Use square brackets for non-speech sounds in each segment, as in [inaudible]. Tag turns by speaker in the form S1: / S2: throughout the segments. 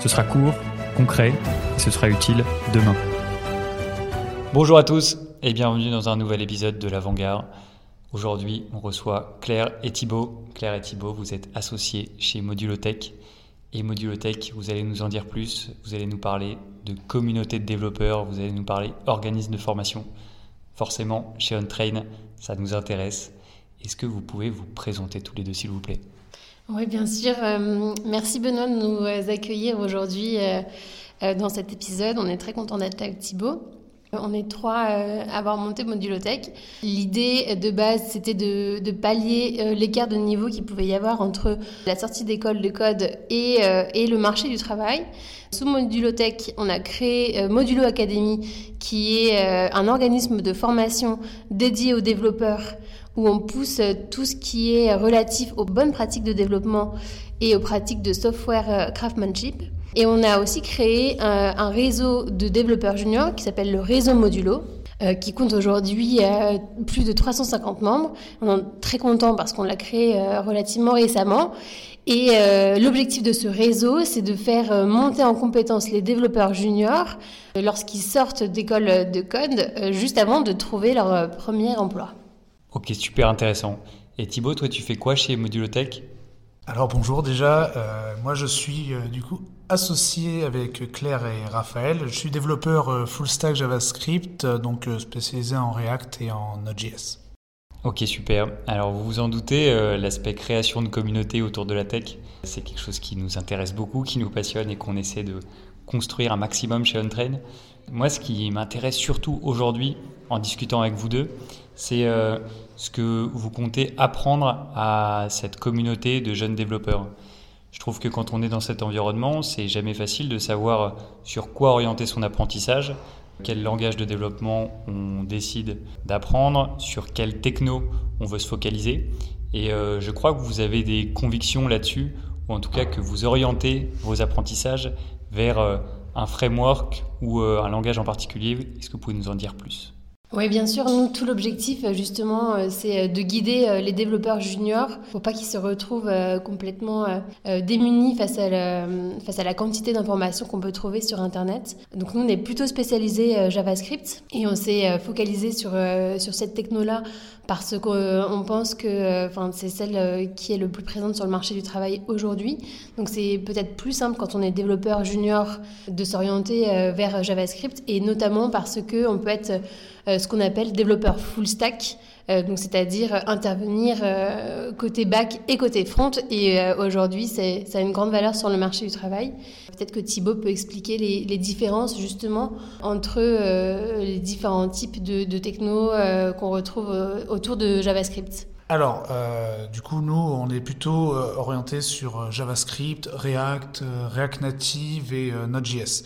S1: Ce sera court, concret et ce sera utile demain. Bonjour à tous et bienvenue dans un nouvel épisode de l'Avant-Garde. Aujourd'hui, on reçoit Claire et Thibaut. Claire et Thibaut, vous êtes associés chez Modulotech. Et Modulotech, vous allez nous en dire plus. Vous allez nous parler de communauté de développeurs, vous allez nous parler organisme de formation. Forcément, chez OnTrain, ça nous intéresse. Est-ce que vous pouvez vous présenter tous les deux, s'il vous plaît?
S2: Oui, bien sûr. Euh, merci Benoît de nous accueillir aujourd'hui euh, euh, dans cet épisode. On est très content d'être avec Thibaut. On est trois à avoir monté Modulotech. L'idée de base, c'était de, pallier l'écart de niveau qu'il pouvait y avoir entre la sortie d'école de code et, et, le marché du travail. Sous Modulotech, on a créé Modulo Academy, qui est un organisme de formation dédié aux développeurs où on pousse tout ce qui est relatif aux bonnes pratiques de développement et aux pratiques de software euh, craftsmanship. Et on a aussi créé un, réseau de développeurs juniors qui s'appelle le réseau Modulo, euh, qui compte aujourd'hui euh, plus de 350 membres. On est très content parce qu'on l'a créé relativement récemment. Et l'objectif de ce réseau, c'est de faire monter en compétence les développeurs juniors lorsqu'ils sortent d'école de code, juste avant de trouver leur premier emploi.
S1: Ok, super intéressant. Et Thibaut, toi, tu fais quoi chez Modulotech?
S3: Alors bonjour déjà, euh, moi je suis euh, du coup associé avec Claire et Raphaël. Je suis développeur euh, full stack JavaScript, donc spécialisé en React et en Node.js.
S1: Ok, super. Alors vous vous en doutez, l'aspect création de communauté autour de la tech, c'est quelque chose qui nous intéresse beaucoup, qui nous passionne et qu'on essaie de construire un maximum chez OnTrain. Moi, ce qui m'intéresse surtout aujourd'hui, en discutant avec vous deux, c'est euh, ce que vous comptez apprendre à cette communauté de jeunes développeurs. Je trouve que quand on est dans cet environnement, c'est jamais facile de savoir sur quoi orienter son apprentissage, quel langage de développement on décide d'apprendre, sur quel techno on veut se focaliser. Et euh, je crois que vous avez des convictions là-dessus, ou en tout cas que vous orientez vos apprentissages vers euh, un framework ou un langage en particulier. Est-ce que vous pouvez nous en dire plus?
S2: Oui, bien sûr. Nous, tout l'objectif, euh, justement, euh, c'est euh, de guider les développeurs juniors pour pas qu'ils se retrouvent complètement démunis face à la, quantité d'informations qu'on peut trouver sur Internet. Donc, nous, on est plutôt spécialisé JavaScript et on s'est focalisé sur, sur cette techno-là parce qu'on pense que enfin, c'est celle qui est le plus présente sur le marché du travail aujourd'hui. Donc, c'est peut-être plus simple quand on est développeur junior de s'orienter vers JavaScript et notamment parce qu'on peut être ce qu'on appelle développeur full stack, euh, donc c'est-à-dire intervenir euh, côté back et côté front. Et aujourd'hui, ça a une grande valeur sur le marché du travail. Peut-être que Thibaut peut expliquer les, différences justement entre les différents types de, de techno qu'on retrouve autour de JavaScript.
S3: Alors, du coup, nous, on est plutôt orienté sur JavaScript, React, React Native et Node.js.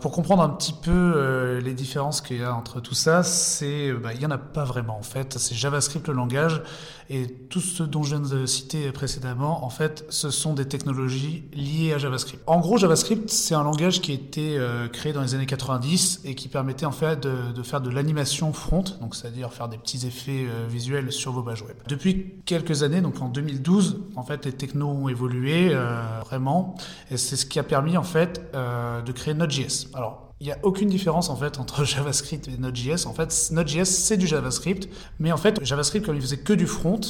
S3: Pour comprendre un petit peu euh, les différences qu'il y a entre tout ça, c'est bah, il y en a pas vraiment en fait. C'est JavaScript le langage et tout ce dont je viens de citer précédemment, en fait, ce sont des technologies liées à JavaScript. En gros, JavaScript, c'est un langage qui a été euh, créé dans les années 90 et qui permettait en fait de, faire de l'animation front, donc c'est-à-dire faire des petits effets euh, visuels sur vos pages web. Depuis quelques années, donc en 2012, en fait, les technos ont évolué vraiment et c'est ce qui a permis en fait de créer Node.js. Alors, il n'y a aucune différence en fait entre [laughs] JavaScript et Node.js. En fait, Node.js c'est du JavaScript, mais en fait JavaScript comme il faisait que du front,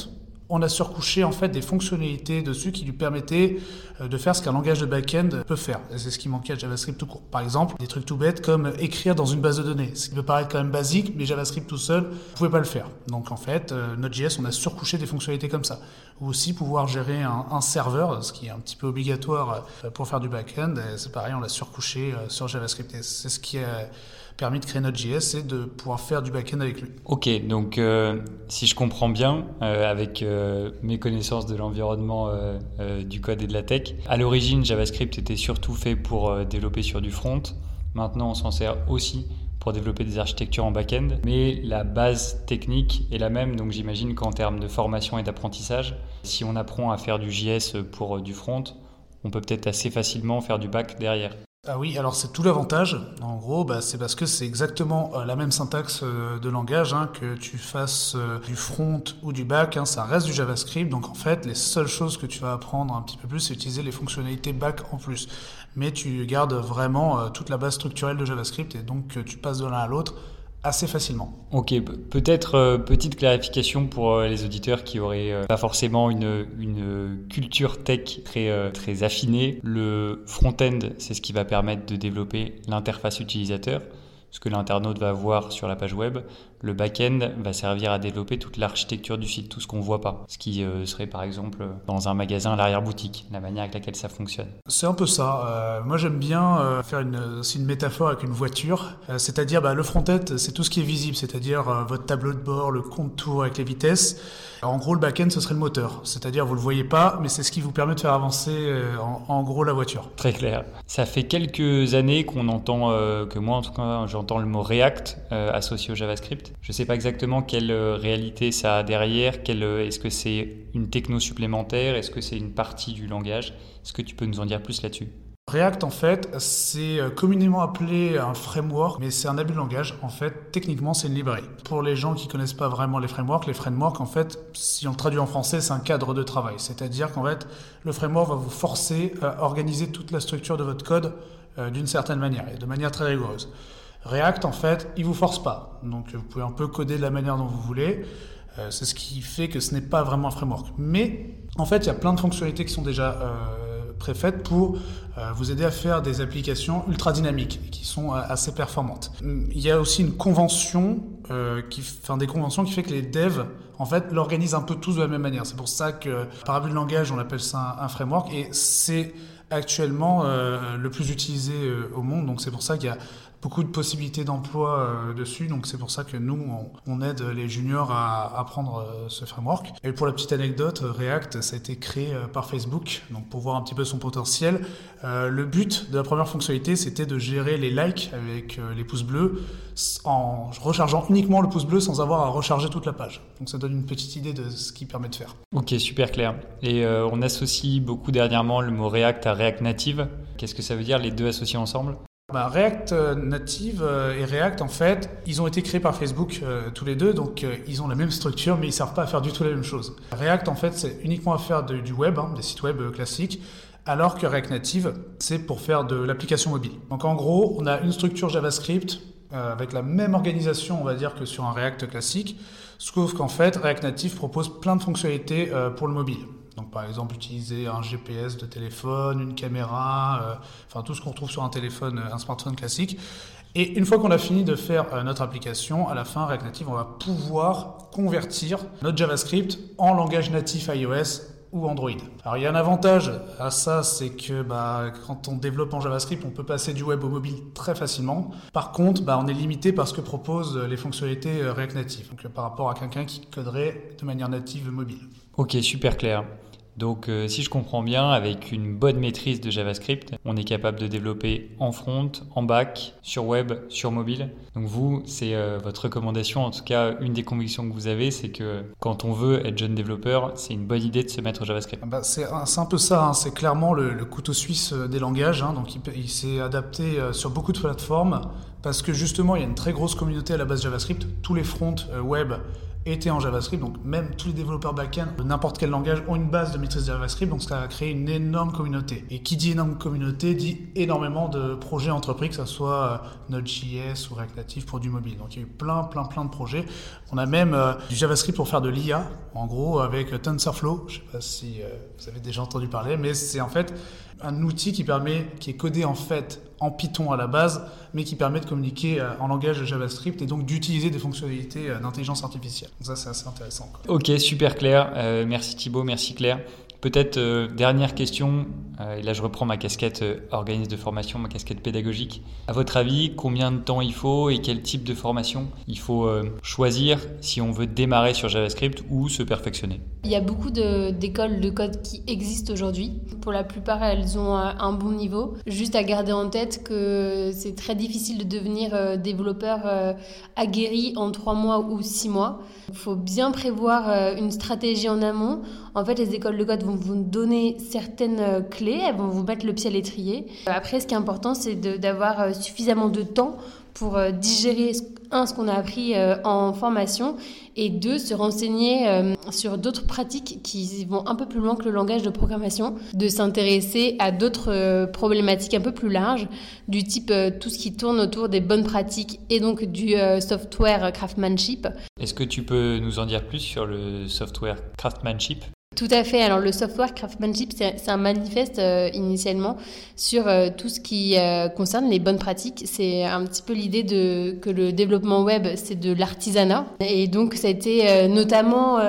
S3: on a surcouché en fait des fonctionnalités dessus qui lui permettaient euh, de faire ce qu'un langage de back-end peut faire. C'est ce qui manquait à JavaScript tout court. Par exemple, des trucs tout bêtes comme écrire dans une base de données. Ce qui peut paraître quand même basique, mais JavaScript tout seul, vous pouvez pas le faire. Donc en fait, euh, Node.js, on a surcouché des fonctionnalités comme ça. Ou aussi pouvoir gérer un, serveur, ce qui est un petit peu obligatoire euh, pour faire du back-end. C'est pareil, on l'a surcouché sur JavaScript. c'est ce qui est permis de créer Node.js et de pouvoir faire du back-end avec lui.
S1: Ok, donc si je comprends bien, avec mes connaissances de l'environnement du code et de la tech, à l'origine JavaScript était surtout fait pour développer sur du front. Maintenant, on s'en sert aussi pour développer des architectures en back-end, mais la base technique est la même, donc j'imagine qu'en termes de formation et d'apprentissage, si on apprend à faire du JS pour du front, on peut peut-être assez facilement faire du back derrière.
S3: Ah oui, alors c'est tout l'avantage. En gros, bah, c'est parce que c'est exactement euh, la même syntaxe euh, de langage, hein, que tu fasses euh, du front ou du back, hein, ça reste du JavaScript. Donc en fait, les seules choses que tu vas apprendre un petit peu plus, c'est utiliser les fonctionnalités back en plus. Mais tu gardes vraiment toute la base structurelle de JavaScript et donc tu passes de l'un à l'autre assez facilement.
S1: Ok, peut-être euh, petite clarification pour euh, les auditeurs qui auraient euh, pas forcément une, une culture tech très, très affinée. Le front-end, c'est ce qui va permettre de développer l'interface utilisateur ce que l'internaute va voir sur la page web. Le back-end va servir à développer toute l'architecture du site, tout ce qu'on ne voit pas. Ce qui euh, serait par exemple dans un magasin à l'arrière-boutique, la manière avec laquelle ça fonctionne.
S3: C'est un peu ça. Euh, moi j'aime bien euh, faire une, une métaphore avec une voiture. c'est-à-dire bah, le front-end, c'est tout ce qui est visible, c'est-à-dire votre tableau de bord, le contour avec les vitesses. en gros, le back-end, ce serait le moteur. C'est-à-dire vous ne le voyez pas, mais c'est ce qui vous permet de faire avancer en, en, gros la voiture.
S1: Très clair. Ça fait quelques années qu'on entend, que moi en tout cas, j'entends le mot React euh, associé au JavaScript. Je ne sais pas exactement quelle euh, réalité ça a derrière. Euh, est-ce que c'est une techno supplémentaire Est-ce que c'est une partie du langage? Est-ce que tu peux nous en dire plus là-dessus?
S3: React, en fait, c'est communément appelé un framework, mais c'est un abus de langage. En fait, techniquement, c'est une librairie. Pour les gens qui connaissent pas vraiment les frameworks, les frameworks, en fait, si on le traduit en français, c'est un cadre de travail. C'est-à-dire qu'en fait, le framework va vous forcer à organiser toute la structure de votre code d'une certaine manière et de manière très rigoureuse. React, en fait, il vous force pas. Donc, vous pouvez un peu coder de la manière dont vous voulez. Euh, c'est ce qui fait que ce n'est pas vraiment un framework. Mais, en fait, il y a plein de fonctionnalités qui sont déjà euh, préfaites pour euh, vous aider à faire des applications ultra dynamiques qui sont assez performantes. Il y a aussi une convention, qui, enfin des conventions qui fait que les devs, en fait, l'organisent un peu tous de la même manière. C'est pour ça que, par abus de langage, on appelle ça un framework et c'est actuellement le plus utilisé au monde. Donc c'est pour ça qu'il y a beaucoup de possibilités d'emploi euh, dessus. Donc c'est pour ça que nous, on, aide les juniors à apprendre euh, ce framework. Et pour la petite anecdote, React, ça a été créé euh, par Facebook, donc pour voir un petit peu son potentiel. le but de la première fonctionnalité, c'était de gérer les likes avec les pouces bleus en rechargeant uniquement le pouce bleu sans avoir à recharger toute la page. Donc ça donne une petite idée de ce qu'il permet de faire.
S1: Ok, super clair. Et on associe beaucoup dernièrement le mot React à React Native. Qu'est-ce que ça veut dire les deux associés ensemble?
S3: Bah, React euh, Native euh, et React, en fait, ils ont été créés par Facebook euh, tous les deux, donc ils ont la même structure, mais ils ne servent pas à faire du tout la même chose. React, en fait, c'est uniquement à faire du web, hein, des sites web classiques, alors que React Native, c'est pour faire de l'application mobile. Donc en gros, on a une structure JavaScript avec la même organisation, on va dire, que sur un React classique, sauf qu'en fait, React Native propose plein de fonctionnalités pour le mobile. Donc par exemple utiliser un GPS de téléphone, une caméra, euh, enfin tout ce qu'on retrouve sur un téléphone, euh, un smartphone classique. Et une fois qu'on a fini de faire euh, notre application, à la fin, React Native, on va pouvoir convertir notre JavaScript en langage natif iOS ou Android. Alors il y a un avantage à ça, c'est que bah, quand on développe en JavaScript, on peut passer du web au mobile très facilement. Par contre, bah, on est limité par ce que proposent les fonctionnalités React Native, par rapport à quelqu'un qui coderait de manière native mobile.
S1: Ok, super clair. Donc euh, si je comprends bien, avec une bonne maîtrise de JavaScript, on est capable de développer en front, en back, sur web, sur mobile. Donc vous, c'est euh, votre recommandation, en tout cas une des convictions que vous avez, c'est que quand on veut être jeune développeur, c'est une bonne idée de se mettre au JavaScript.
S3: Bah, c'est un peu ça, hein. c'est clairement le, couteau suisse euh, des langages. Hein. donc il, il s'est adapté sur beaucoup de plateformes parce que justement il y a une très grosse communauté à la base JavaScript. Tous les fronts web était en JavaScript. Donc même tous les développeurs back-end de n'importe quel langage ont une base de maîtrise de JavaScript. Donc ça a créé une énorme communauté. Et qui dit énorme communauté dit énormément de projets entrepris, que ce soit euh, Node.js ou React Native pour du mobile. Donc il y a eu plein, plein, plein de projets. On a même euh, du JavaScript pour faire de l'IA, en gros avec TensorFlow. Je ne sais pas si euh, vous avez déjà entendu parler, mais c'est en fait un outil qui permet, qui est codé en fait en Python à la base, mais qui permet de communiquer euh, en langage JavaScript et donc d'utiliser des fonctionnalités euh, d'intelligence artificielle. Donc ça, c'est assez intéressant.
S1: Ok, super clair. Euh, merci Thibaut, merci Claire. Peut-être dernière question et là je reprends ma casquette organisme de formation, ma casquette pédagogique. À votre avis, combien de temps il faut et quel type de formation il faut choisir si on veut démarrer sur JavaScript ou se perfectionner?
S2: Il y a beaucoup d'écoles de, code qui existent aujourd'hui. Pour la plupart, elles ont un bon niveau. Juste à garder en tête que c'est très difficile de devenir développeur aguerri en trois mois ou six mois. Il faut bien prévoir euh, une stratégie en amont. En fait, les écoles de code vont vous donner certaines euh, clés, elles vont vous mettre le pied à l'étrier. Après, ce qui est important, c'est d'avoir euh, suffisamment de temps pour digérer, un, ce qu'on a appris en formation, et deux, se renseigner sur d'autres pratiques qui vont un peu plus loin que le langage de programmation, de s'intéresser à d'autres problématiques un peu plus larges, du type tout ce qui tourne autour des bonnes pratiques et donc du software craftsmanship.
S1: Est-ce que tu peux nous en dire plus sur le software craftsmanship?
S2: Tout à fait. Alors le software craftsmanship, c'est un manifeste euh, initialement sur euh, tout ce qui euh, concerne les bonnes pratiques. C'est un petit peu l'idée de que le développement web, c'est de l'artisanat. Et donc ça a été notamment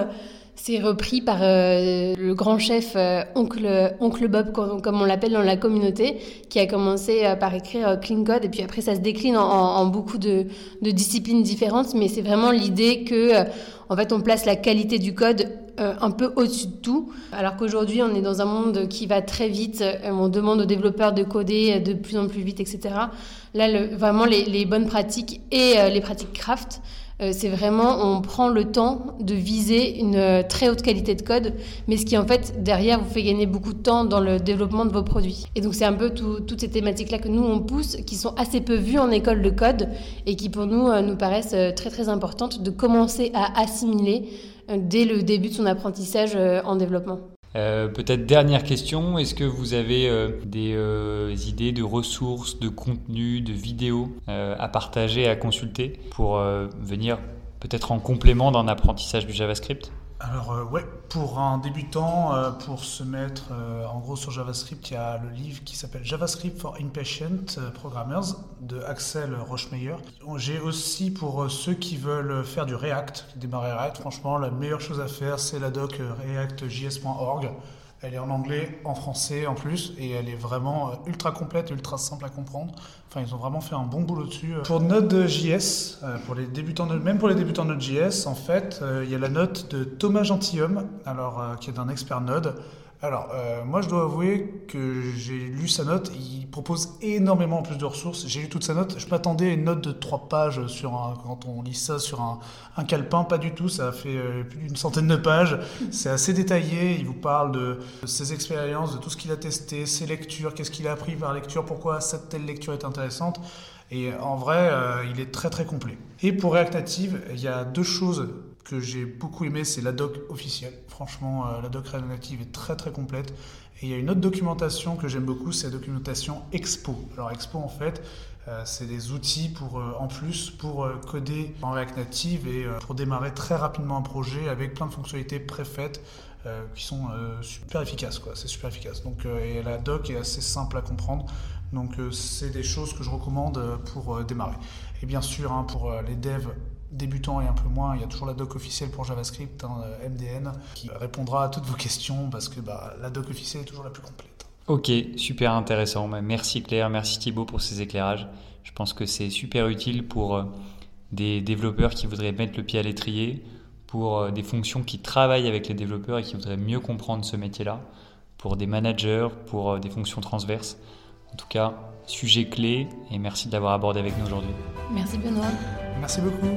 S2: c'est repris par le grand chef oncle, oncle Bob, comme, on l'appelle dans la communauté, qui a commencé par écrire Clean Code, et puis après ça se décline en, en beaucoup de, de, disciplines différentes, mais c'est vraiment l'idée que, en fait, on place la qualité du code euh, un peu au-dessus de tout. Alors qu'aujourd'hui, on est dans un monde qui va très vite, euh, on demande aux développeurs de coder de plus en plus vite, etc. Là, vraiment, les, bonnes pratiques et euh, les pratiques craft, c'est vraiment, on prend le temps de viser une très haute qualité de code, mais ce qui en fait derrière vous fait gagner beaucoup de temps dans le développement de vos produits. Et donc c'est un peu toutes ces thématiques-là que nous on pousse, qui sont assez peu vues en école de code et qui pour nous nous paraissent très très importantes de commencer à assimiler dès le début de son apprentissage euh, en développement.
S1: Euh, peut-être dernière question, est-ce que vous avez euh, des idées de ressources, de contenus, de vidéos à partager, à consulter pour venir peut-être en complément d'un apprentissage du JavaScript?
S3: Alors euh, ouais, pour un débutant, euh, pour se mettre euh, en gros sur JavaScript, il y a le livre qui s'appelle JavaScript for Impatient Programmers de Axel Rochemeyer. J'ai aussi pour ceux qui veulent faire du React, démarrer React, franchement la meilleure chose à faire c'est la doc reactjs.org. Elle est en anglais, en français en plus, et elle est vraiment euh, ultra complète, ultra simple à comprendre. Enfin, ils ont vraiment fait un bon boulot dessus. Pour Node.js, euh, pour les débutants, même pour les débutants Node.js, en fait, euh, il y a la note de Thomas Gentilhomme, alors qui est un expert Node, alors, euh, moi, je dois avouer que j'ai lu sa note. Il propose énormément plus de ressources. J'ai lu toute sa note. Je m'attendais à une note de trois pages sur un, quand on lit ça sur un, un calepin. Pas du tout. Ça fait euh, plus d'une centaine de pages. C'est assez détaillé. Il vous parle de, ses expériences, de tout ce qu'il a testé, ses lectures, qu'est-ce qu'il a appris par lecture, pourquoi cette telle lecture est intéressante. Et en vrai, euh, il est très très complet. Et pour React Native, il y a deux choses que j'ai beaucoup aimé, c'est la doc officielle. Franchement, euh, la doc Native est très très complète. Et il y a une autre documentation que j'aime beaucoup, c'est la documentation Expo. Alors Expo, en fait, euh, c'est des outils pour, euh, en plus pour coder en React Native et pour démarrer très rapidement un projet avec plein de fonctionnalités préfaites qui sont super efficaces. C'est super efficace. Donc, et la doc est assez simple à comprendre. Donc c'est des choses que je recommande pour démarrer. Et bien sûr, hein, pour les devs débutants et un peu moins, il y a toujours la doc officielle pour JavaScript, hein, MDN, qui répondra à toutes vos questions parce que bah, la doc officielle est toujours la plus complète.
S1: Ok, super intéressant. Bah, merci Claire, merci Thibaut pour ces éclairages. Je pense que c'est super utile pour euh, des développeurs qui voudraient mettre le pied à l'étrier, pour euh, des fonctions qui travaillent avec les développeurs et qui voudraient mieux comprendre ce métier-là, pour des managers, pour euh, des fonctions transverses. En tout cas, sujet clé et merci de l'avoir abordé avec nous aujourd'hui.
S2: Merci Benoît.
S3: Merci beaucoup.